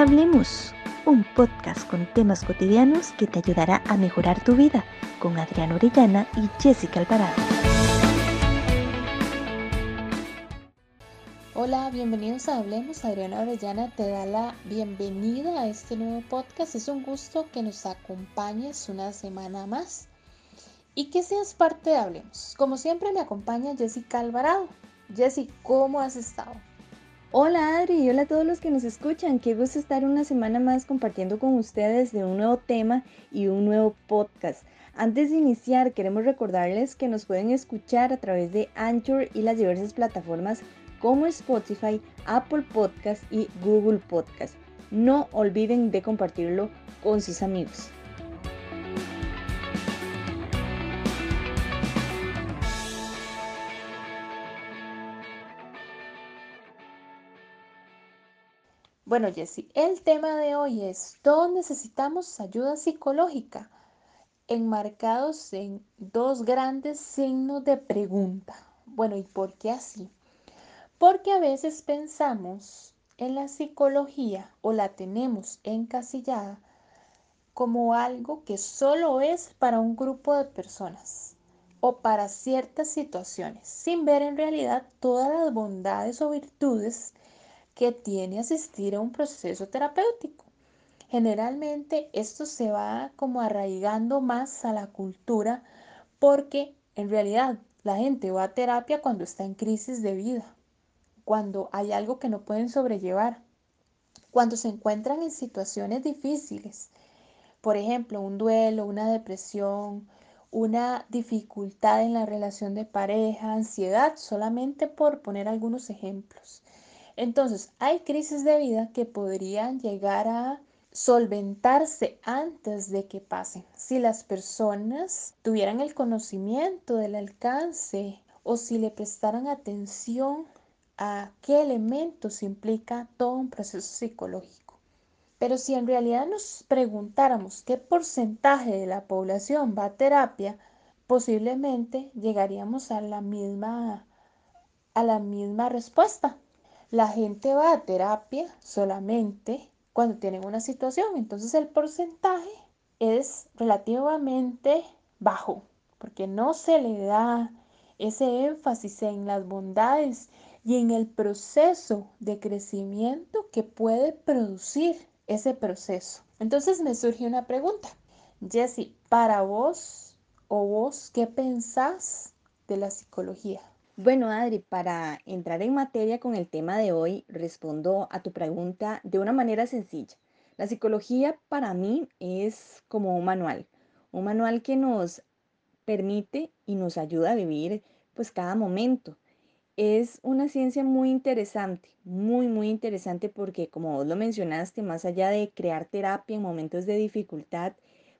Hablemos, un podcast con temas cotidianos que te ayudará a mejorar tu vida con Adriana Orellana y Jessica Alvarado. Hola, bienvenidos a Hablemos. Adriana Orellana te da la bienvenida a este nuevo podcast. Es un gusto que nos acompañes una semana más y que seas parte de Hablemos. Como siempre me acompaña Jessica Alvarado. Jessy, ¿cómo has estado? Hola Adri y hola a todos los que nos escuchan. Qué gusto estar una semana más compartiendo con ustedes de un nuevo tema y un nuevo podcast. Antes de iniciar, queremos recordarles que nos pueden escuchar a través de Anchor y las diversas plataformas como Spotify, Apple Podcast y Google Podcast. No olviden de compartirlo con sus amigos. Bueno, Jessy, el tema de hoy es, todos necesitamos ayuda psicológica, enmarcados en dos grandes signos de pregunta. Bueno, ¿y por qué así? Porque a veces pensamos en la psicología o la tenemos encasillada como algo que solo es para un grupo de personas o para ciertas situaciones, sin ver en realidad todas las bondades o virtudes que tiene asistir a un proceso terapéutico. Generalmente esto se va como arraigando más a la cultura porque en realidad la gente va a terapia cuando está en crisis de vida, cuando hay algo que no pueden sobrellevar, cuando se encuentran en situaciones difíciles, por ejemplo, un duelo, una depresión, una dificultad en la relación de pareja, ansiedad, solamente por poner algunos ejemplos. Entonces, hay crisis de vida que podrían llegar a solventarse antes de que pasen. Si las personas tuvieran el conocimiento del alcance o si le prestaran atención a qué elementos implica todo un proceso psicológico. Pero si en realidad nos preguntáramos qué porcentaje de la población va a terapia, posiblemente llegaríamos a la misma a la misma respuesta. La gente va a terapia solamente cuando tienen una situación, entonces el porcentaje es relativamente bajo, porque no se le da ese énfasis en las bondades y en el proceso de crecimiento que puede producir ese proceso. Entonces me surge una pregunta. Jessie, para vos o vos, ¿qué pensás de la psicología? Bueno, Adri, para entrar en materia con el tema de hoy, respondo a tu pregunta de una manera sencilla. La psicología para mí es como un manual, un manual que nos permite y nos ayuda a vivir pues cada momento. Es una ciencia muy interesante, muy, muy interesante porque como vos lo mencionaste, más allá de crear terapia en momentos de dificultad,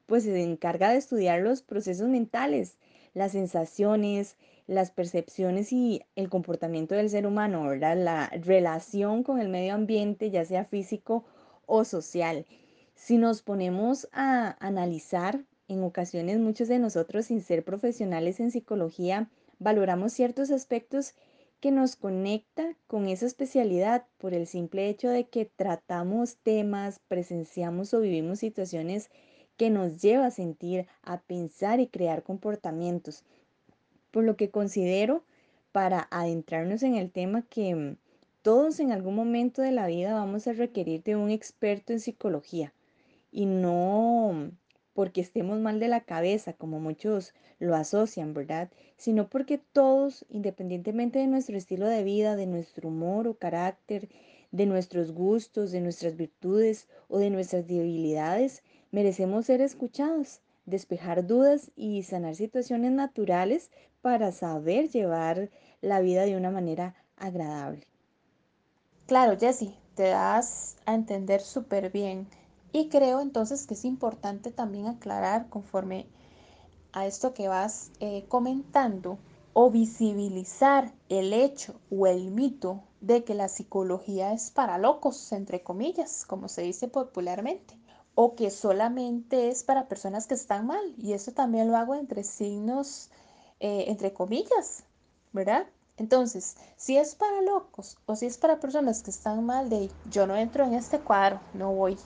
pues se encarga de estudiar los procesos mentales, las sensaciones, las percepciones y el comportamiento del ser humano, ¿verdad? La relación con el medio ambiente, ya sea físico o social. Si nos ponemos a analizar, en ocasiones muchos de nosotros, sin ser profesionales en psicología, valoramos ciertos aspectos que nos conecta con esa especialidad por el simple hecho de que tratamos temas, presenciamos o vivimos situaciones que nos lleva a sentir, a pensar y crear comportamientos por lo que considero para adentrarnos en el tema que mm, todos en algún momento de la vida vamos a requerir de un experto en psicología y no mm, porque estemos mal de la cabeza, como muchos lo asocian, ¿verdad? Sino porque todos, independientemente de nuestro estilo de vida, de nuestro humor o carácter, de nuestros gustos, de nuestras virtudes o de nuestras debilidades, merecemos ser escuchados, despejar dudas y sanar situaciones naturales para saber llevar la vida de una manera agradable. Claro, Jessie, te das a entender súper bien. Y creo entonces que es importante también aclarar conforme a esto que vas eh, comentando o visibilizar el hecho o el mito de que la psicología es para locos, entre comillas, como se dice popularmente, o que solamente es para personas que están mal. Y eso también lo hago entre signos eh, entre comillas, ¿verdad? Entonces, si es para locos o si es para personas que están mal de yo no entro en este cuadro, no voy.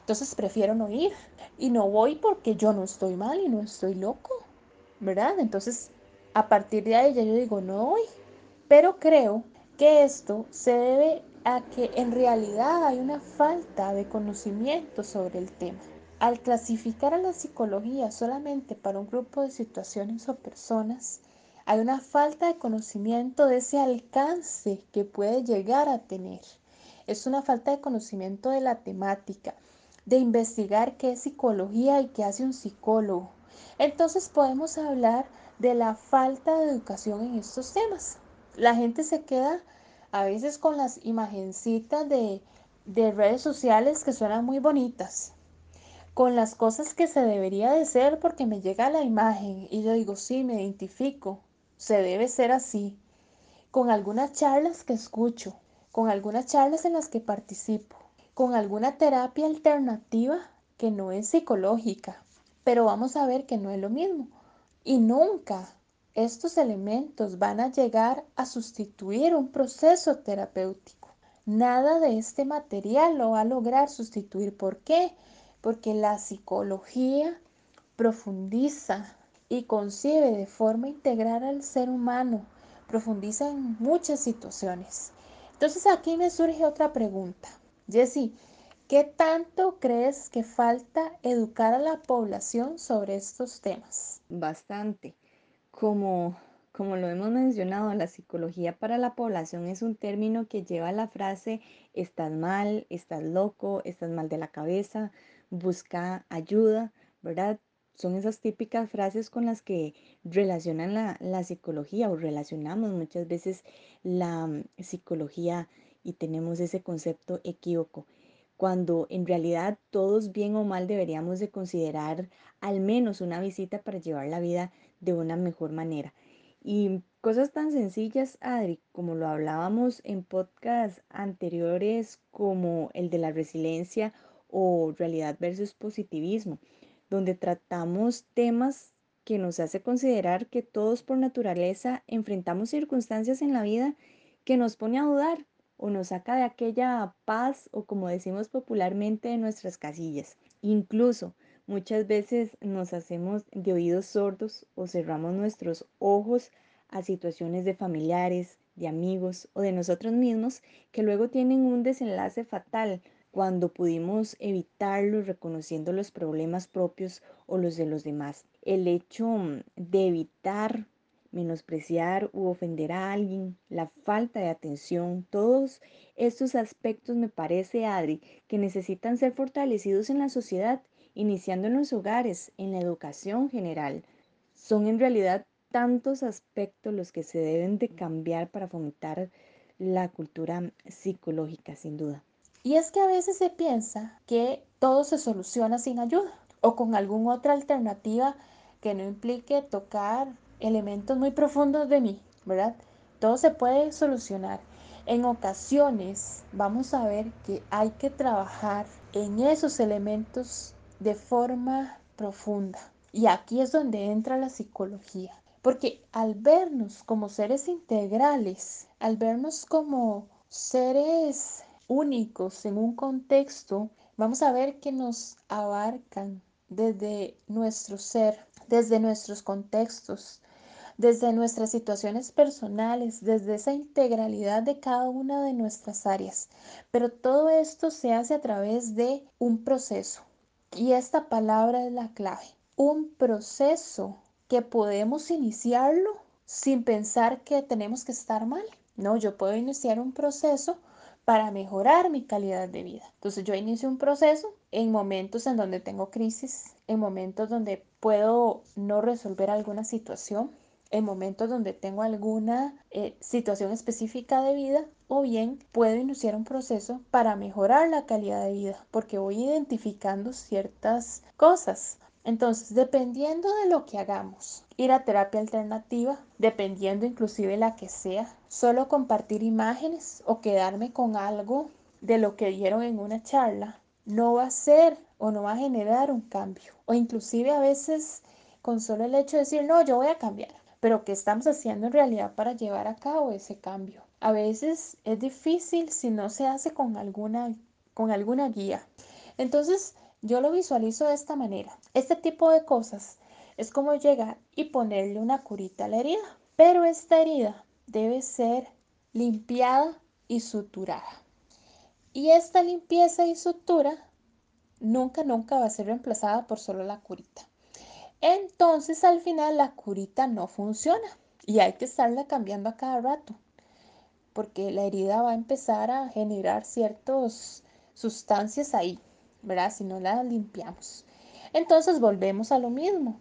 Entonces prefiero no ir y no voy porque yo no estoy mal y no estoy loco, ¿verdad? Entonces, a partir de ahí ya yo digo no voy. Pero creo que esto se debe a que en realidad hay una falta de conocimiento sobre el tema. Al clasificar a la psicología solamente para un grupo de situaciones o personas, hay una falta de conocimiento de ese alcance que puede llegar a tener. Es una falta de conocimiento de la temática, de investigar qué es psicología y qué hace un psicólogo. Entonces podemos hablar de la falta de educación en estos temas. La gente se queda a veces con las imagencitas de, de redes sociales que suenan muy bonitas, con las cosas que se debería de ser porque me llega la imagen y yo digo, sí, me identifico, se debe ser así, con algunas charlas que escucho, con algunas charlas en las que participo, con alguna terapia alternativa que no es psicológica, pero vamos a ver que no es lo mismo. Y nunca estos elementos van a llegar a sustituir un proceso terapéutico. Nada de este material lo va a lograr sustituir. ¿Por qué? Porque la psicología profundiza y concibe de forma integral al ser humano, profundiza en muchas situaciones. Entonces aquí me surge otra pregunta. Jessie, ¿qué tanto crees que falta educar a la población sobre estos temas? Bastante. Como, como lo hemos mencionado, la psicología para la población es un término que lleva la frase estás mal, estás loco, estás mal de la cabeza, busca ayuda, ¿verdad? son esas típicas frases con las que relacionan la, psicología o relacionamos muchas veces la mm, psicología y tenemos ese concepto equívoco, cuando en realidad todos bien o mal deberíamos de considerar al menos una visita para llevar la vida de una mejor manera. Y cosas tan sencillas, Adri, como lo hablábamos en podcasts anteriores como el de la resiliencia o realidad versus positivismo donde tratamos temas que nos hace considerar que todos por naturaleza enfrentamos circunstancias en la vida que nos pone a dudar o nos saca de aquella paz o como decimos popularmente de nuestras casillas. Incluso muchas veces nos hacemos de oídos sordos o cerramos nuestros ojos a situaciones de familiares, de amigos o de nosotros mismos que luego tienen un desenlace fatal cuando pudimos evitarlo reconociendo los problemas propios o los de los demás. El hecho mm, de evitar menospreciar u ofender a alguien, la falta de atención, todos estos aspectos me parece, Adri, que necesitan ser fortalecidos en la sociedad, iniciando en los hogares, en la educación general. Son en realidad tantos aspectos los que se deben de cambiar para fomentar la cultura psicológica, sin duda. Y es que a veces se piensa que todo se soluciona sin ayuda o con alguna otra alternativa que no implique tocar elementos muy profundos de mí, ¿verdad? Todo se puede solucionar. En ocasiones vamos a ver que hay que trabajar en esos elementos de forma profunda. Y aquí es donde entra la psicología. Porque al vernos como seres integrales, al vernos como seres únicos en un contexto, vamos a ver que nos abarcan desde nuestro ser, desde nuestros contextos, desde nuestras situaciones personales, desde esa integralidad de cada una de nuestras áreas. Pero todo esto se hace a través de un proceso. Y esta palabra es la clave. Un proceso que podemos iniciarlo sin pensar que tenemos que estar mal. No, yo puedo iniciar un proceso para mejorar mi calidad de vida. Entonces yo inicio un proceso en momentos en donde tengo crisis, en momentos donde puedo no resolver alguna situación, en momentos donde tengo alguna eh, situación específica de vida o bien puedo iniciar un proceso para mejorar la calidad de vida porque voy identificando ciertas cosas. Entonces, dependiendo de lo que hagamos, ir a terapia alternativa, dependiendo inclusive la que sea, solo compartir imágenes o quedarme con algo de lo que dieron en una charla, no va a ser o no va a generar un cambio. O inclusive a veces con solo el hecho de decir, no, yo voy a cambiar. Pero ¿qué estamos haciendo en realidad para llevar a cabo ese cambio? A veces es difícil si no se hace con alguna, con alguna guía. Entonces, yo lo visualizo de esta manera. Este tipo de cosas es como llegar y ponerle una curita a la herida, pero esta herida debe ser limpiada y suturada. Y esta limpieza y sutura nunca, nunca va a ser reemplazada por solo la curita. Entonces al final la curita no funciona y hay que estarla cambiando a cada rato porque la herida va a empezar a generar ciertas sustancias ahí, ¿verdad? Si no la limpiamos. Entonces volvemos a lo mismo.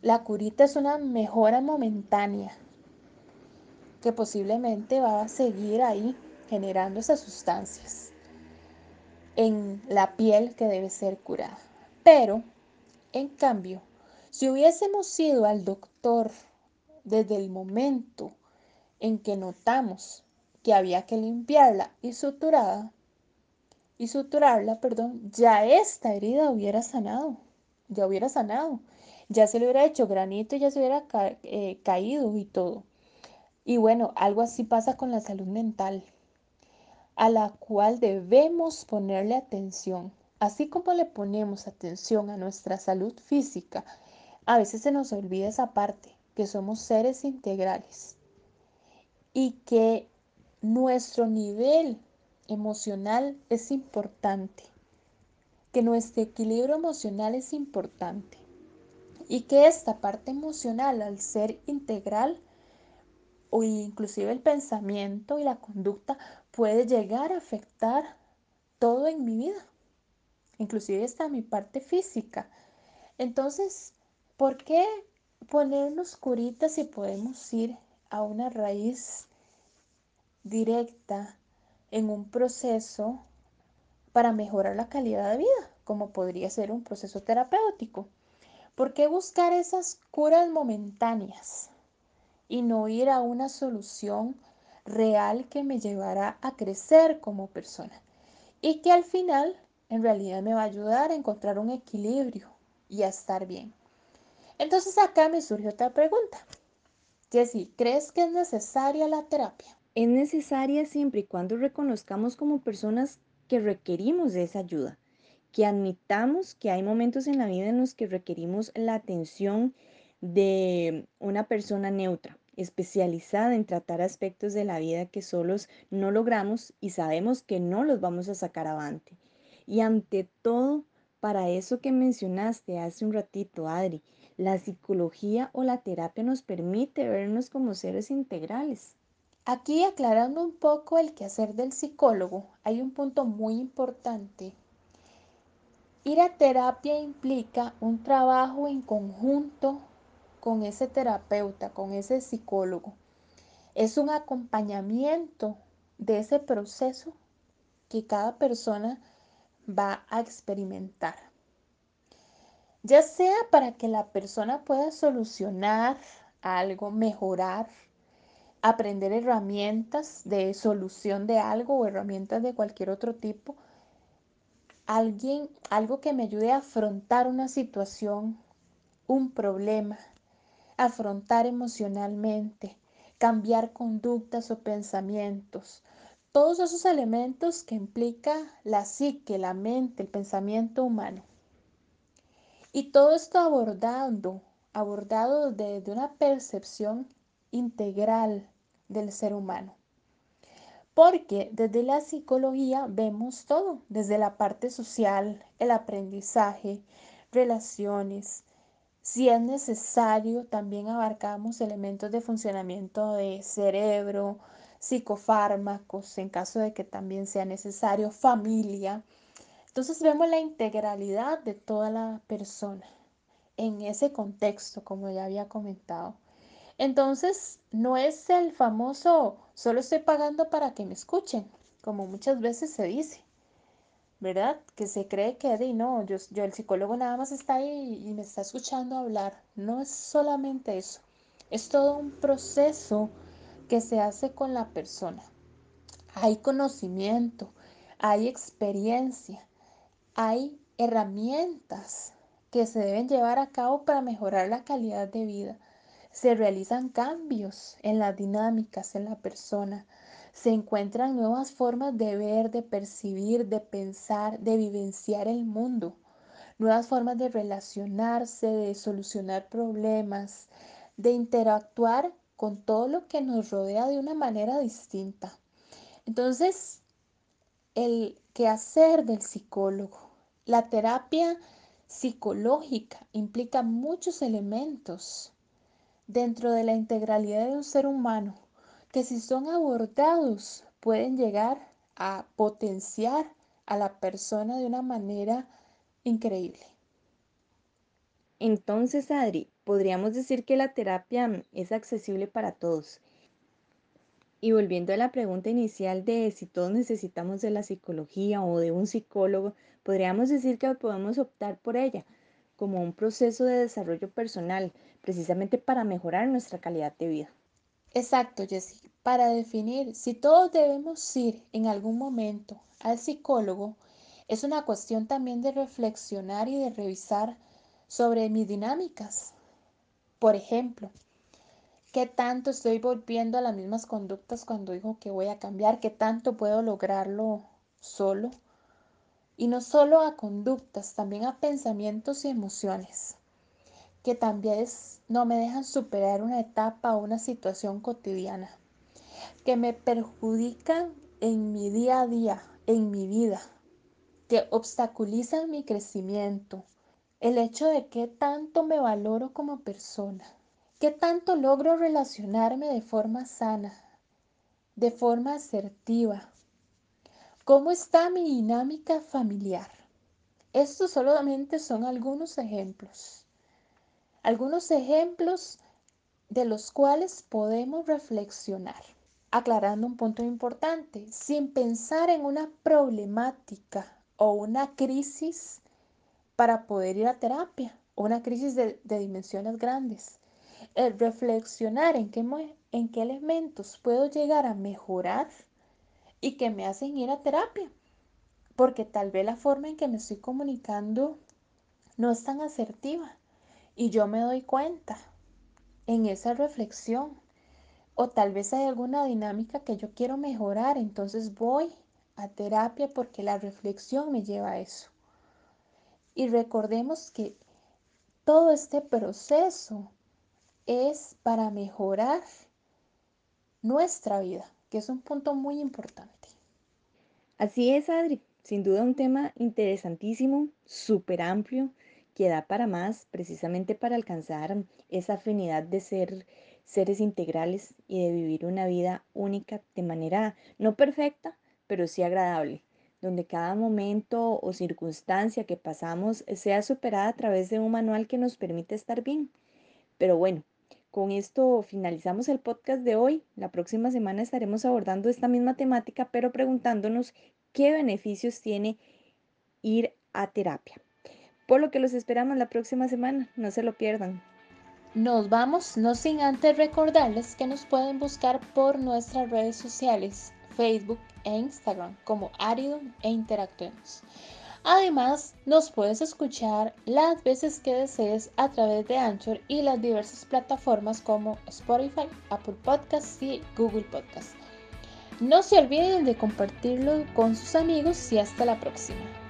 La curita es una mejora momentánea que posiblemente va a seguir ahí generando esas sustancias en la piel que debe ser curada. Pero, en cambio, si hubiésemos ido al doctor desde el momento en que notamos que había que limpiarla y suturada, y suturarla, perdón, ya esta herida hubiera sanado, ya hubiera sanado, ya se le hubiera hecho granito, ya se hubiera eh, caído y todo. Y bueno, algo así pasa con la salud mental, a la cual debemos ponerle atención. Así como le ponemos atención a nuestra salud física, a veces se nos olvida esa parte, que somos seres integrales y que nuestro nivel emocional es importante, que nuestro equilibrio emocional es importante y que esta parte emocional al ser integral o inclusive el pensamiento y la conducta puede llegar a afectar todo en mi vida, inclusive hasta mi parte física. Entonces, ¿por qué ponernos curitas si podemos ir a una raíz directa en un proceso para mejorar la calidad de vida, como podría ser un proceso terapéutico? ¿Por qué buscar esas curas momentáneas y no ir a una solución real que me llevará a crecer como persona y que al final en realidad me va a ayudar a encontrar un equilibrio y a estar bien? Entonces acá me surge otra pregunta. Jessie, ¿crees que es necesaria la terapia? Es necesaria siempre y cuando reconozcamos como personas que requerimos de esa ayuda, que admitamos que hay momentos en la vida en los que requerimos la atención de una persona neutra, especializada en tratar aspectos de la vida que solos no logramos y sabemos que no los vamos a sacar avante. Y ante todo, para eso que mencionaste hace un ratito, Adri, la psicología o la terapia nos permite vernos como seres integrales. Aquí aclarando un poco el quehacer del psicólogo, hay un punto muy importante. Ir a terapia implica un trabajo en conjunto con ese terapeuta, con ese psicólogo. Es un acompañamiento de ese proceso que cada persona va a experimentar ya sea para que la persona pueda solucionar algo, mejorar, aprender herramientas de solución de algo o herramientas de cualquier otro tipo, alguien, algo que me ayude a afrontar una situación, un problema, afrontar emocionalmente, cambiar conductas o pensamientos. Todos esos elementos que implica la psique, la mente, el pensamiento humano. Y todo esto abordando, abordado desde una percepción integral del ser humano. Porque desde la psicología vemos todo, desde la parte social, el aprendizaje, relaciones. Si es necesario, también abarcamos elementos de funcionamiento de cerebro, psicofármacos, en caso de que también sea necesario, familia. Entonces vemos la integralidad de toda la persona en ese contexto, como ya había comentado. Entonces, no es el famoso, solo estoy pagando para que me escuchen, como muchas veces se dice, ¿verdad? Que se cree que, de, no, yo, yo el psicólogo nada más está ahí y me está escuchando hablar. No es solamente eso, es todo un proceso que se hace con la persona. Hay conocimiento, hay experiencia, hay herramientas que se deben llevar a cabo para mejorar la calidad de vida. se realizan cambios en las dinámicas en la persona, se encuentran nuevas formas de ver, de percibir, de pensar, de vivenciar el mundo, nuevas formas de relacionarse, de solucionar problemas, de interactuar con todo lo que nos rodea de una manera distinta. Entonces, el quehacer del psicólogo, la terapia psicológica implica muchos elementos dentro de la integralidad de un ser humano que si son abordados pueden llegar a potenciar a la persona de una manera increíble. Entonces, Adri, podríamos decir que la terapia es accesible para todos. Y volviendo a la pregunta inicial de si todos necesitamos de la psicología o de un psicólogo, podríamos decir que podemos optar por ella como un proceso de desarrollo personal, precisamente para mejorar nuestra calidad de vida. Exacto, Jessie. Para definir si todos debemos ir en algún momento al psicólogo, es una cuestión también de reflexionar y de revisar sobre mis dinámicas. Por ejemplo, ¿qué tanto estoy volviendo a las mismas conductas cuando digo que voy a cambiar? ¿Qué tanto puedo lograrlo solo? Y no solo a conductas, también a pensamientos y emociones que también no me dejan superar una etapa o una situación cotidiana, que me perjudican en mi día a día, en mi vida, que obstaculizan mi crecimiento, el hecho de qué tanto me valoro como persona, qué tanto logro relacionarme de forma sana, de forma asertiva, cómo está mi dinámica familiar. Estos solamente son algunos ejemplos algunos ejemplos de los cuales podemos reflexionar. Aclarando un punto importante, sin pensar en una problemática o una crisis para poder ir a terapia o una crisis de, dimensiones grandes. El reflexionar en qué, en qué elementos puedo llegar a mejorar y que me hacen ir a terapia. Porque tal vez la forma en que me estoy comunicando no es tan asertiva y yo me doy cuenta en esa reflexión. O tal vez hay alguna dinámica que yo quiero mejorar, entonces voy a terapia porque la reflexión me lleva a eso. Y recordemos que todo este proceso es para mejorar nuestra vida, que es un punto muy importante. Así es, Adri. Sin duda un tema interesantísimo, súper amplio, que da para más, precisamente para alcanzar esa afinidad de ser seres integrales y de vivir una vida única de manera no perfecta, pero sí agradable, donde cada momento o circunstancia que pasamos sea superada a través de un manual que nos permite estar bien. Pero bueno, con esto finalizamos el podcast de hoy. La próxima semana estaremos abordando esta misma temática, pero preguntándonos qué beneficios tiene ir a terapia por lo que los esperamos la próxima semana, no se lo pierdan. Nos vamos, no sin antes recordarles que nos pueden buscar por nuestras redes sociales, Facebook e Instagram como Árido e Interactuemos. Además, nos puedes escuchar las veces que desees a través de Anchor y las diversas plataformas como Spotify, Apple Podcasts y Google Podcasts. No se olviden de compartirlo con sus amigos y hasta la próxima.